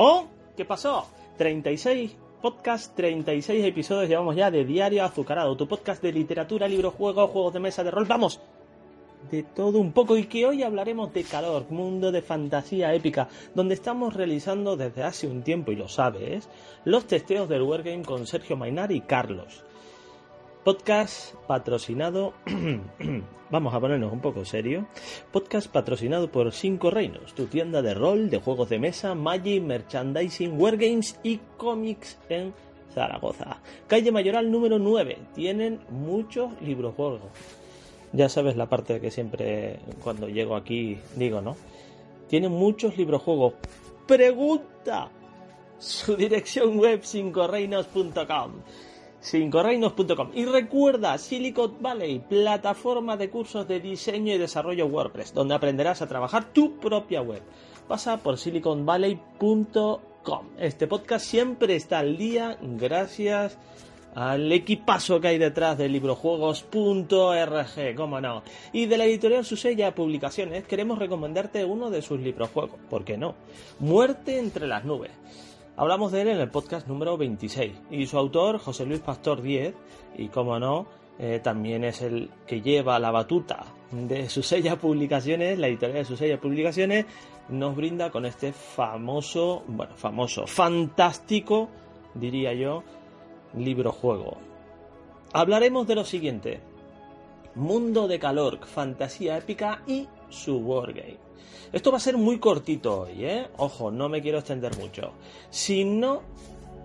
¿Oh? ¿Qué pasó? 36 podcast, 36 episodios llevamos ya de Diario Azucarado, tu podcast de literatura, libros, juegos, juegos de mesa, de rol. ¡Vamos! De todo un poco y que hoy hablaremos de calor, mundo de fantasía épica, donde estamos realizando desde hace un tiempo, y lo sabes, los testeos del Wargame con Sergio Mainar y Carlos. Podcast patrocinado. Vamos a ponernos un poco serio. Podcast patrocinado por Cinco Reinos, tu tienda de rol, de juegos de mesa, Magic, merchandising, wargames y cómics en Zaragoza. Calle Mayoral número 9. Tienen muchos librojuegos. Ya sabes la parte que siempre cuando llego aquí digo, ¿no? Tienen muchos librojuegos. Pregunta. Su dirección web cincoreinos.com cincoreinos.com y recuerda Silicon Valley, plataforma de cursos de diseño y desarrollo WordPress, donde aprenderás a trabajar tu propia web. Pasa por siliconvalley.com. Este podcast siempre está al día gracias al equipazo que hay detrás de librojuegos.org, cómo no. Y de la editorial Susella Publicaciones queremos recomendarte uno de sus librojuegos, ¿por qué no? Muerte entre las nubes. Hablamos de él en el podcast número 26 y su autor, José Luis Pastor 10, y como no, eh, también es el que lleva la batuta de Susella Publicaciones, la editorial de Susella Publicaciones, nos brinda con este famoso, bueno, famoso, fantástico, diría yo, libro juego. Hablaremos de lo siguiente: Mundo de calor, fantasía épica y su wargame. Esto va a ser muy cortito hoy, ¿eh? Ojo, no me quiero extender mucho. Si no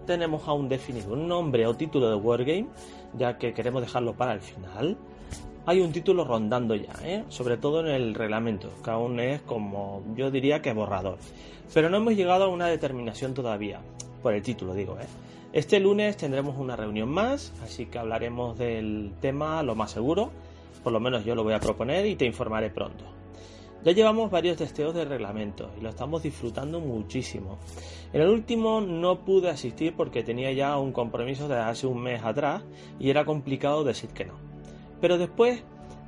tenemos aún definido un nombre o título de Wargame, ya que queremos dejarlo para el final, hay un título rondando ya, ¿eh? sobre todo en el reglamento, que aún es como yo diría que borrador. Pero no hemos llegado a una determinación todavía, por el título digo. ¿eh? Este lunes tendremos una reunión más, así que hablaremos del tema lo más seguro, por lo menos yo lo voy a proponer y te informaré pronto. Ya llevamos varios testeos de reglamento y lo estamos disfrutando muchísimo. En el último no pude asistir porque tenía ya un compromiso de hace un mes atrás y era complicado decir que no. Pero después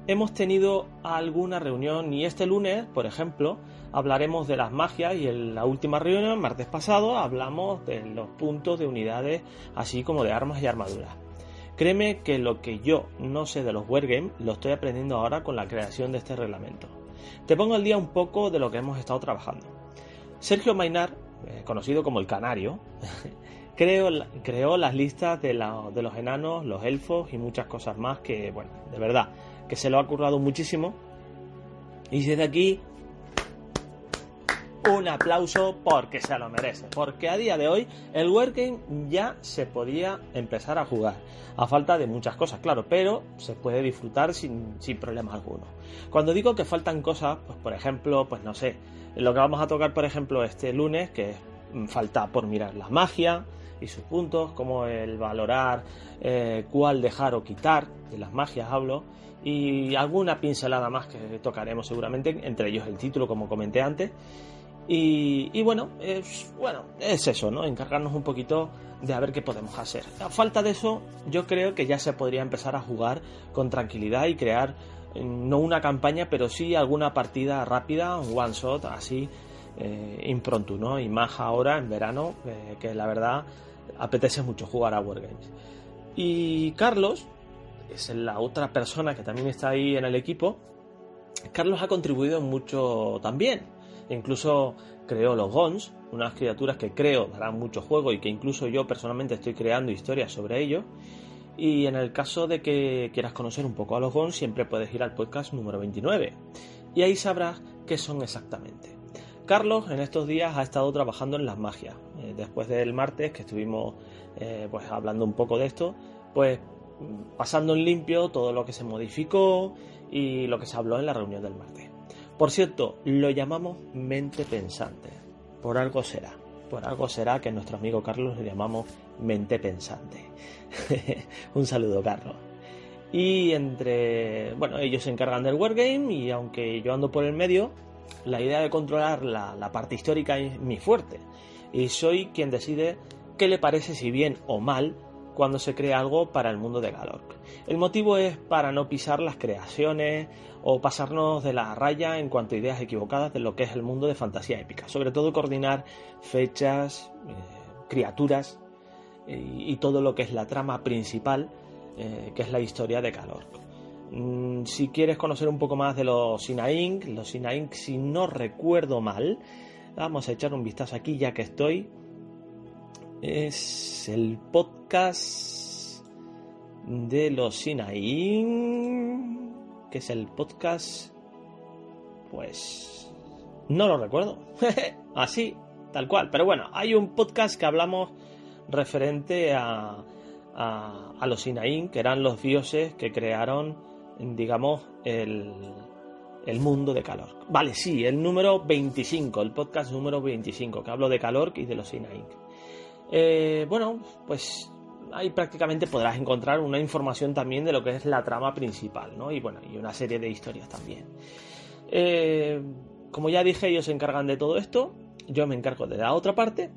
hemos tenido alguna reunión y este lunes, por ejemplo, hablaremos de las magias y en la última reunión, martes pasado, hablamos de los puntos de unidades así como de armas y armaduras. Créeme que lo que yo no sé de los wargames lo estoy aprendiendo ahora con la creación de este reglamento. Te pongo al día un poco de lo que hemos estado trabajando. Sergio Mainar, eh, conocido como el Canario, creó, las listas de, los enanos, los elfos y muchas cosas más que, bueno, de verdad, que se lo ha currado muchísimo. Y desde aquí, un aplauso porque se lo merece. Porque a día de hoy el Wargame ya se podía empezar a jugar. A falta de muchas cosas, claro, pero se puede disfrutar sin, sin problema alguno. Cuando digo que faltan cosas, pues por ejemplo, pues no sé, lo que vamos a tocar por ejemplo este lunes, que falta por mirar la magia y sus puntos, como el valorar eh, cuál dejar o quitar, de las magias hablo, y alguna pincelada más que tocaremos seguramente, entre ellos el título, como comenté antes. Y, bueno, es, bueno, es eso, ¿no? Encargarnos un poquito de a ver qué podemos hacer. A falta de eso, yo creo que ya se podría empezar a jugar con tranquilidad y crear mm, no una campaña, pero sí alguna partida rápida, un one shot, así, eh, ¿no? Y más ahora, en verano, eh, que la verdad apetece mucho jugar a Wargames. Y Carlos, es la otra persona que también está ahí en el equipo, Carlos ha contribuido mucho también incluso creó los Gons, unas criaturas que creo darán mucho juego y que incluso yo personalmente estoy creando historias sobre ello. Y en el caso de que quieras conocer un poco a los Gons, siempre puedes ir al podcast número 29. y ahí sabrás qué son exactamente. Carlos en estos días ha estado trabajando en las magias. Eh, después del martes que estuvimos eh, pues hablando un poco de esto, pues pasando en limpio todo lo que se modificó y lo que se habló en la reunión del martes. Por cierto, lo llamamos mente pensante. Por algo será. Por algo será que nuestro amigo Carlos lo llamamos mente pensante. un saludo, Carlos. Y entre, bueno, ellos se encargan del wargame y aunque yo ando por el medio, la idea de controlar la, parte histórica es mi fuerte. Y soy quien decide qué le parece si bien o mal cuando se crea algo para el mundo de Galork. El motivo es para no pisar las creaciones o pasarnos de la raya en cuanto a ideas equivocadas de lo que es el mundo de fantasía épica. Sobre todo coordinar fechas, eh, criaturas y todo lo que es la trama principal, eh, que es la historia de Galork. Mm, si quieres conocer un poco más de los Sinaink, los Sinaink, si no recuerdo mal, vamos a echar un vistazo aquí ya que estoy. Es el podcast de los Sinaink, que es el podcast, pues no lo recuerdo, así, tal cual. Pero bueno, hay un podcast que hablamos referente a, a, los Sinaink, que eran los dioses que crearon digamos, el, el mundo de calor. Vale, sí, el número 25, el podcast número 25, que hablo de calor y de los Sina eh, bueno, pues ahí prácticamente podrás encontrar una información también de lo que es la trama principal, ¿no? Y bueno, y una serie de historias también. Eh, como ya dije, ellos se encargan de todo esto, yo me encargo de la otra parte,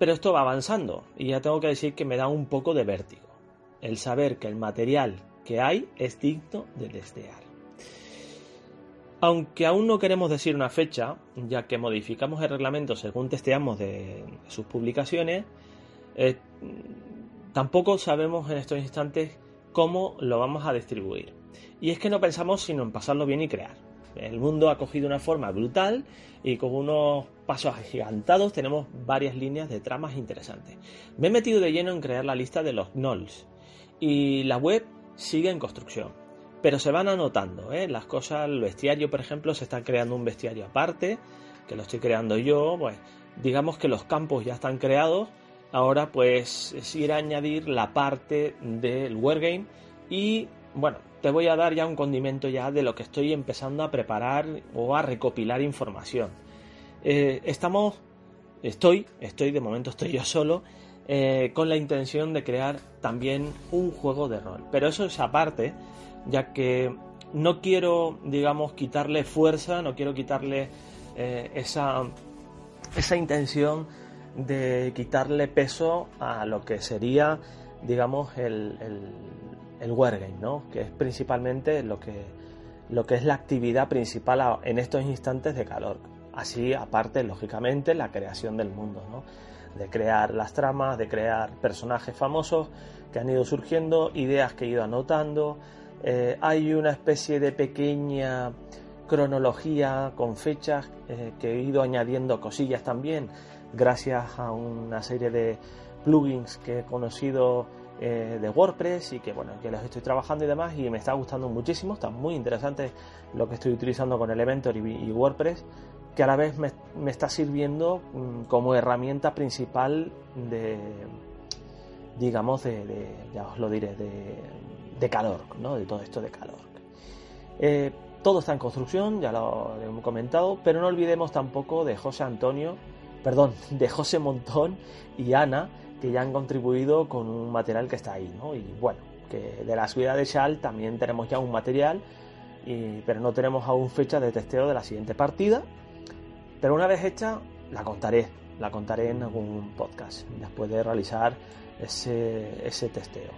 pero esto va avanzando y ya tengo que decir que me da un poco de vértigo. El saber que el material que hay es digno de desear. Aunque aún no queremos decir una fecha, ya que modificamos el reglamento según testeamos de sus publicaciones, eh, tampoco sabemos en estos instantes cómo lo vamos a distribuir. Y es que no pensamos sino en pasarlo bien y crear. El mundo ha cogido una forma brutal y con unos pasos agigantados tenemos varias líneas de tramas interesantes. Me he metido de lleno en crear la lista de los gnolls y la web sigue en construcción. Pero se van anotando, ¿eh? las cosas, el bestiario, por ejemplo, se está creando un bestiario aparte, que lo estoy creando yo, pues digamos que los campos ya están creados, ahora pues es ir a añadir la parte del wargame y bueno, te voy a dar ya un condimento ya de lo que estoy empezando a preparar o a recopilar información. Eh, estamos, estoy, estoy, de momento estoy yo solo, eh, con la intención de crear también un juego de rol. Pero eso es aparte, ya que no quiero, digamos, quitarle fuerza, no quiero quitarle eh, esa, esa intención de quitarle peso a lo que sería, digamos, el, el, el wargame, ¿no? Que es principalmente lo que, lo que es la actividad principal en estos instantes de calor. Así, aparte, lógicamente, la creación del mundo, de crear las tramas, de crear personajes famosos que han ido surgiendo, ideas que he ido anotando. Eh, hay una especie de pequeña cronología con fechas eh, que he ido añadiendo cosillas también gracias a una serie de plugins que he conocido eh, de WordPress y que bueno que los estoy trabajando y demás y me está gustando muchísimo. Está muy interesante lo que estoy utilizando con Elementor y WordPress que a la vez me, está sirviendo mm, como herramienta principal de, digamos, de, ya os lo diré, de, calor, ¿no? De todo esto de calor. Eh, todo está en construcción, ya lo hemos comentado, pero no olvidemos tampoco de José Antonio, perdón, de José Montón y Ana, que ya han contribuido con un material que está ahí, ¿no? Y bueno, que de la subida de Shal también tenemos ya un material, pero no tenemos aún fecha de testeo de la siguiente partida, pero una vez hecha, la contaré, la contaré en algún podcast, después de realizar ese, testeo.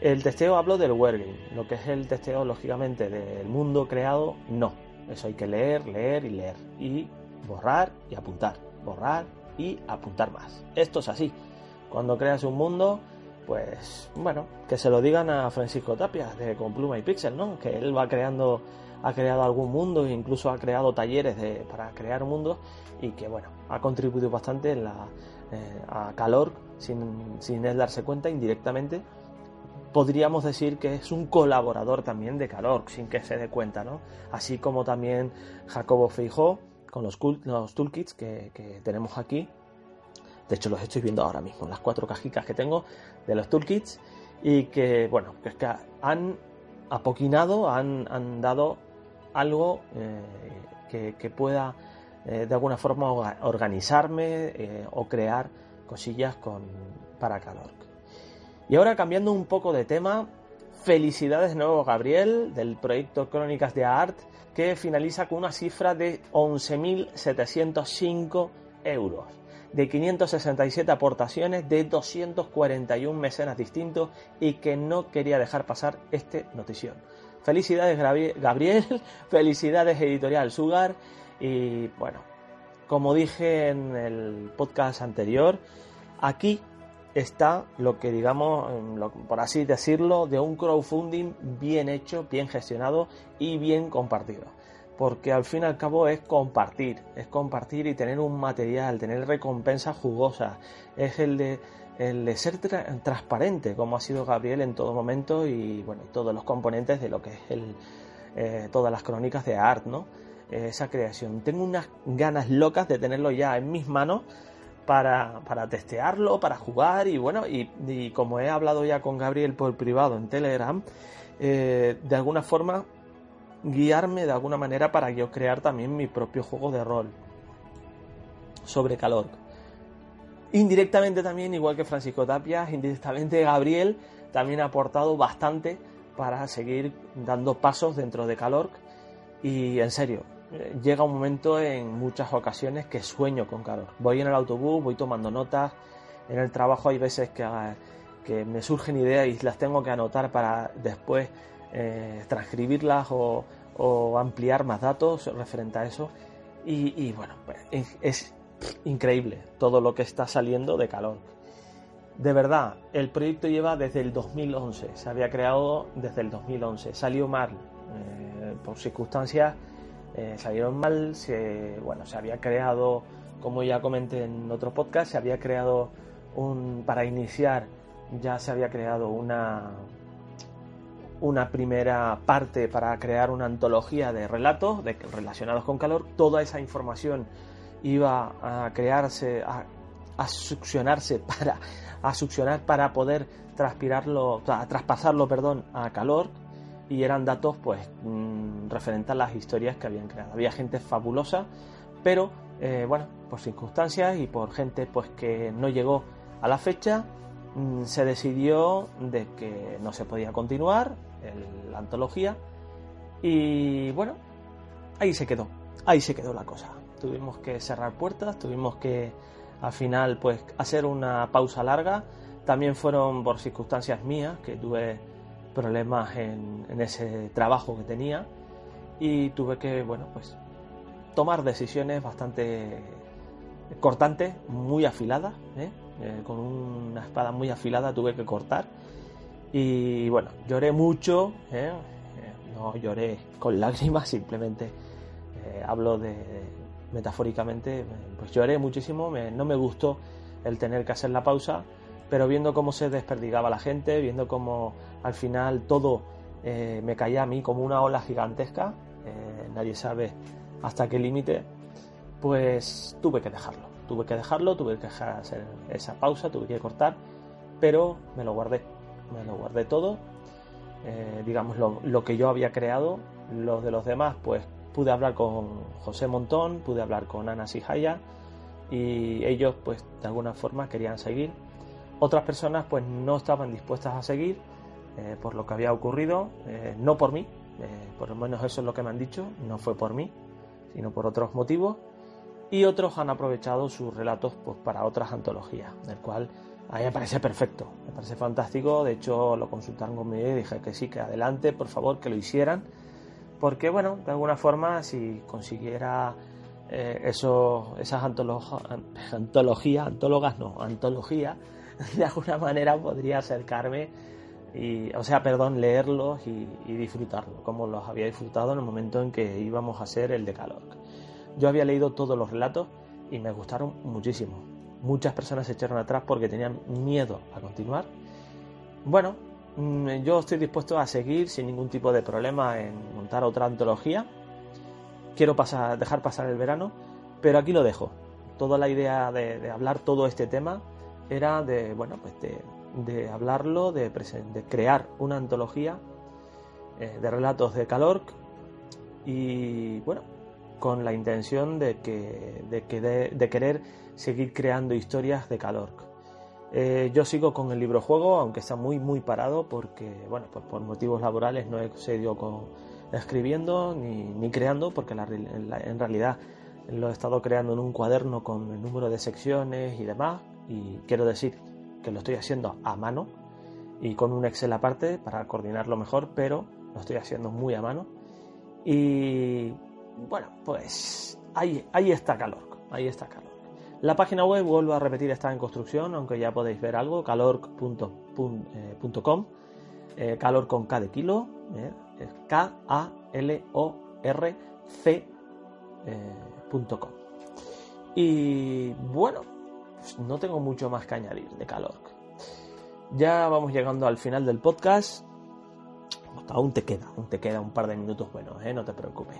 El testeo hablo del wargame, lo que es el testeo, lógicamente, del mundo creado, no. Eso hay que leer, leer y leer. Y borrar y apuntar. Borrar y apuntar más. Esto es así. Cuando creas un mundo, pues bueno, que se lo digan a Francisco Tapia de Con Pluma y Pixel, ¿no? Que él va creando ha creado algún mundo incluso ha creado talleres para crear mundos y que bueno, ha contribuido bastante eh, a calor sin, sin él darse cuenta indirectamente podríamos decir que es un colaborador también de Calor, sin que se dé cuenta, ¿no? Así como también Jacobo Feijó, con los, los toolkits que, que, tenemos aquí. De hecho, los estoy viendo ahora mismo, las cuatro cajitas que tengo de los toolkits. Y que, bueno, es que han apoquinado, han, han dado algo eh, que, pueda eh, de alguna forma organizarme eh, o crear cosillas con, para Calor. Y ahora cambiando un poco de tema, felicidades de nuevo Gabriel del proyecto Crónicas de Art que finaliza con una cifra de 11.705 euros, de 567 aportaciones, de 241 mecenas distintos y que no quería dejar pasar este notición. Felicidades Gabriel, felicidades Editorial Sugar. Y bueno, como dije en el podcast anterior, aquí está lo que digamos, por así decirlo, de un crowdfunding bien hecho, bien gestionado y bien compartido. Porque al fin y al cabo es compartir, es compartir y tener un material, tener recompensas jugosas, es el de, el de ser transparente, como ha sido Gabriel en todo momento y bueno, todos los componentes de lo que es el, eh, todas las crónicas de Art, ¿no? esa creación. Tengo unas ganas locas de tenerlo ya en mis manos para, para testearlo, para jugar y bueno, y, como he hablado ya con Gabriel por privado en Telegram, eh, de alguna forma guiarme de alguna manera para yo crear también mi propio juego de rol sobre calor. Indirectamente también, igual que Francisco Tapia, indirectamente Gabriel también ha aportado bastante para seguir dando pasos dentro de Calor. Y en serio, llega un momento en muchas ocasiones que sueño con calor. Voy en el autobús, voy tomando notas, en el trabajo hay veces que, que me surgen ideas y las tengo que anotar para después eh, transcribirlas o, ampliar más datos referente a eso. Y, bueno, pues, es, es increíble todo lo que está saliendo de calor. De verdad, el proyecto lleva desde el 2011, se había creado desde el 2011, salió mal eh, por circunstancias eh, salieron mal, se, bueno, se había creado, como ya comenté en otro podcast, se había creado un, para iniciar, ya se había creado una, una primera parte para crear una antología de relatos relacionados con calor. Toda esa información iba a crearse, a, a succionarse para, a succionar para poder transpirarlo, a traspasarlo, perdón, a calor y eran datos pues mm, referentes a las historias que habían creado. Había gente fabulosa, pero eh, bueno, por circunstancias y por gente pues que no llegó a la fecha, mm, se decidió de que no se podía continuar la antología y bueno, ahí se quedó, ahí se quedó la cosa. Tuvimos que cerrar puertas, tuvimos que al final pues hacer una pausa larga. También fueron por circunstancias mías que tuve problemas en, ese trabajo que tenía y tuve que, bueno, pues tomar decisiones bastante cortantes, muy afiladas, ¿eh? Eh, con una espada muy afilada tuve que cortar y bueno, lloré mucho, ¿eh? no lloré con lágrimas, simplemente hablo de metafóricamente, pues lloré muchísimo, no me gustó el tener que hacer la pausa, pero viendo cómo se desperdigaba la gente, viendo cómo al final todo eh, me caía a mí como una ola gigantesca, eh, nadie sabe hasta qué límite, pues tuve que dejarlo, tuve que dejarlo, tuve que dejar hacer esa pausa, tuve que cortar, pero me lo guardé, me lo guardé todo, eh, digamos lo, que yo había creado, los de los demás, pues pude hablar con José Montón, pude hablar con Ana Sijaya y ellos pues de alguna forma querían seguir. Otras personas pues no estaban dispuestas a seguir eh, por lo que había ocurrido, eh, no por mí, eh, por lo menos eso es lo que me han dicho, no fue por mí, sino por otros motivos, y otros han aprovechado sus relatos pues, para otras antologías, el cual a mí me parece perfecto, me parece fantástico, de hecho lo consultaron conmigo y dije que sí, que adelante, por favor, que lo hicieran, porque bueno, de alguna forma si consiguiera eso, esas antologías, antólogas no, antología, de alguna manera podría acercarme y, o sea, perdón, leerlos y, disfrutarlo, como los había disfrutado en el momento en que íbamos a hacer el de calor. Yo había leído todos los relatos y me gustaron muchísimo. Muchas personas se echaron atrás porque tenían miedo a continuar. Bueno, yo estoy dispuesto a seguir sin ningún tipo de problema en montar otra antología. Quiero pasar, dejar pasar el verano, pero aquí lo dejo. Toda la idea de, hablar todo este tema era de, bueno, pues de, hablarlo, de, crear una antología eh, de relatos de Calorc y, bueno, con la intención de, que, de, querer seguir creando historias de Calorc. Eh, yo sigo con el libro juego, aunque está muy muy parado porque, bueno, pues por motivos laborales no he seguido con, escribiendo ni, creando porque en, realidad lo he estado creando en un cuaderno con el número de secciones y demás y quiero decir que lo estoy haciendo a mano y con un Excel aparte para coordinarlo mejor, pero lo estoy haciendo muy a mano y bueno, pues ahí, ahí está calor, ahí está calor. La página web, vuelvo a repetir, está en construcción, aunque ya podéis ver algo, calor.com, eh, calor con K de kilo, eh, K-A-L-O-R-C.com. Y bueno, pues no tengo mucho más que añadir de calor. Ya vamos llegando al final del podcast. Aún te queda, aún te queda un par de minutos buenos, ¿eh? no te preocupes.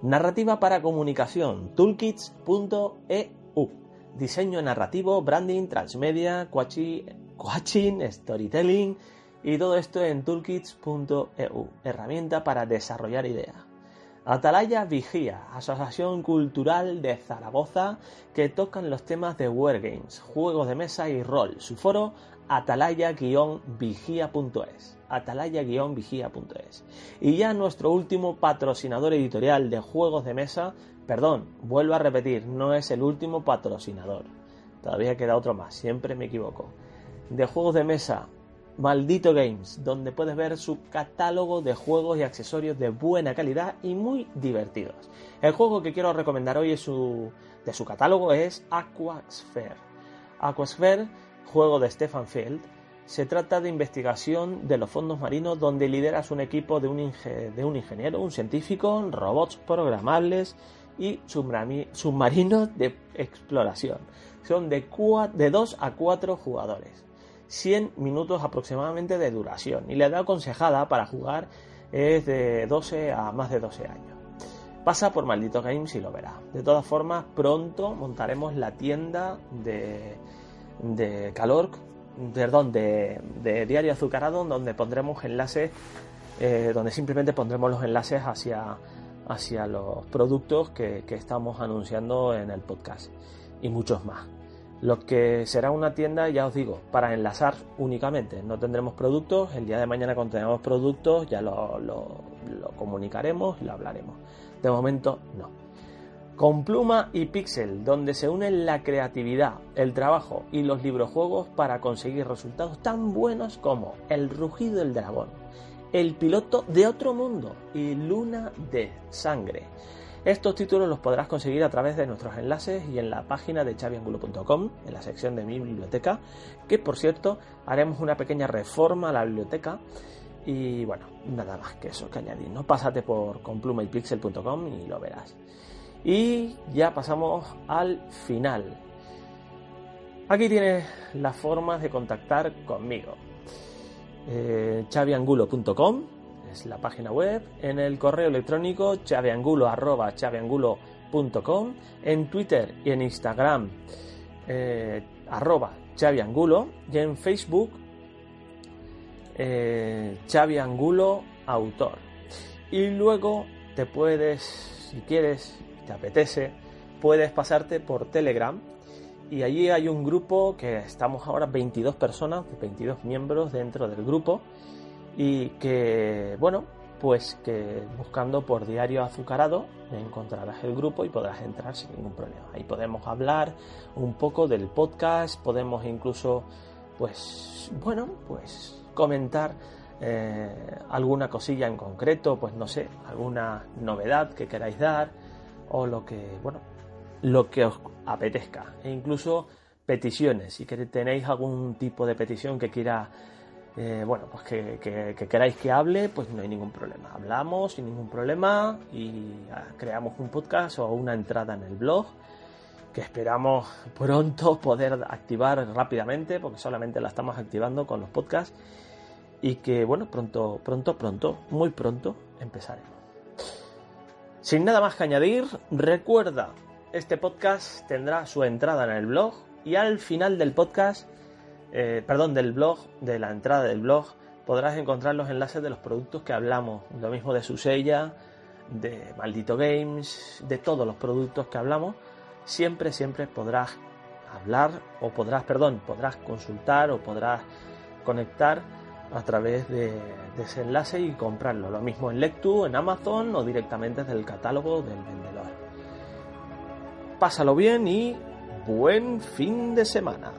Narrativa para comunicación, toolkits.eu diseño narrativo, branding, transmedia, coaching, storytelling y todo esto en toolkits.eu, herramienta para desarrollar ideas. Atalaya Vigía, Asociación Cultural de Zaragoza, que tocan los temas de Wargames, juegos de mesa y rol. Su foro atalaya-vigía.es. Atalaya-vigía.es. Y ya nuestro último patrocinador editorial de juegos de mesa, Perdón, vuelvo a repetir, no es el último patrocinador. Todavía queda otro más, siempre me equivoco. De juegos de mesa, Maldito Games, donde puedes ver su catálogo de juegos y accesorios de buena calidad y muy divertidos. El juego que quiero recomendar hoy es su, de su catálogo es Aquasphere. Aquasphere, juego de Stefan Field, se trata de investigación de los fondos marinos donde lideras un equipo de un, ingeniero, un científico, robots programables y submarinos de exploración. Son de 2 a 4 jugadores. 100 minutos aproximadamente de duración y la edad aconsejada para jugar es de 12 a más de 12 años. Pasa por Maldito Games y lo verá. De todas formas, pronto montaremos la tienda de, de Calor, perdón, de, de Diario Azucarado, donde pondremos enlaces, eh, donde simplemente pondremos los enlaces hacia hacia los productos que, estamos anunciando en el podcast y muchos más. Lo que será una tienda, ya os digo, para enlazar únicamente. No tendremos productos. El día de mañana cuando tengamos productos ya lo, lo, comunicaremos y lo hablaremos. De momento no. Con pluma y pixel, donde se unen la creatividad, el trabajo y los librojuegos para conseguir resultados tan buenos como El rugido del dragón, el piloto de otro mundo y Luna de Sangre. Estos títulos los podrás conseguir a través de nuestros enlaces y en la página de chaviangulo.com, en la sección de mi biblioteca, que por cierto haremos una pequeña reforma a la biblioteca y bueno, nada más que eso que añadir. No pásate por complumaypixel.com y lo verás. Y ya pasamos al final. Aquí tienes las formas de contactar conmigo eh, chaviangulo.com, es la página web, en el correo electrónico chaviangulo arroba chaviangulo.com, en Twitter y en Instagram eh, arroba chaviangulo y en Facebook eh, chaviangulo autor. Y luego te puedes, si quieres, te apetece, puedes pasarte por Telegram y allí hay un grupo que estamos ahora 22 personas, 22 miembros dentro del grupo y que, bueno, pues que buscando por diario azucarado encontrarás el grupo y podrás entrar sin ningún problema. Ahí podemos hablar un poco del podcast, podemos incluso, pues, bueno, pues comentar eh, alguna cosilla en concreto, pues no sé, alguna novedad que queráis dar o lo que, bueno, lo que os apetezca. E incluso peticiones. Si tenéis algún tipo de petición que quiera eh, bueno pues que, queráis que hable pues no hay ningún problema. Hablamos sin ningún problema y ah, creamos un podcast o una entrada en el blog que esperamos pronto poder activar rápidamente porque solamente la estamos activando con los podcasts y que, bueno, pronto, pronto, pronto, muy pronto empezaremos. Sin nada más que añadir, recuerda, este podcast tendrá su entrada en el blog y al final del podcast, eh, perdón, del blog, de la entrada del blog, podrás encontrar los enlaces de los productos que hablamos, lo mismo de Susella, de Maldito Games, de todos los productos que hablamos, siempre, siempre podrás hablar o podrás, perdón, podrás consultar o podrás conectar a través de, ese enlace y comprarlo. Lo mismo en Lectu, en Amazon o directamente desde el catálogo del vendedor. Pásalo bien y buen fin de semana.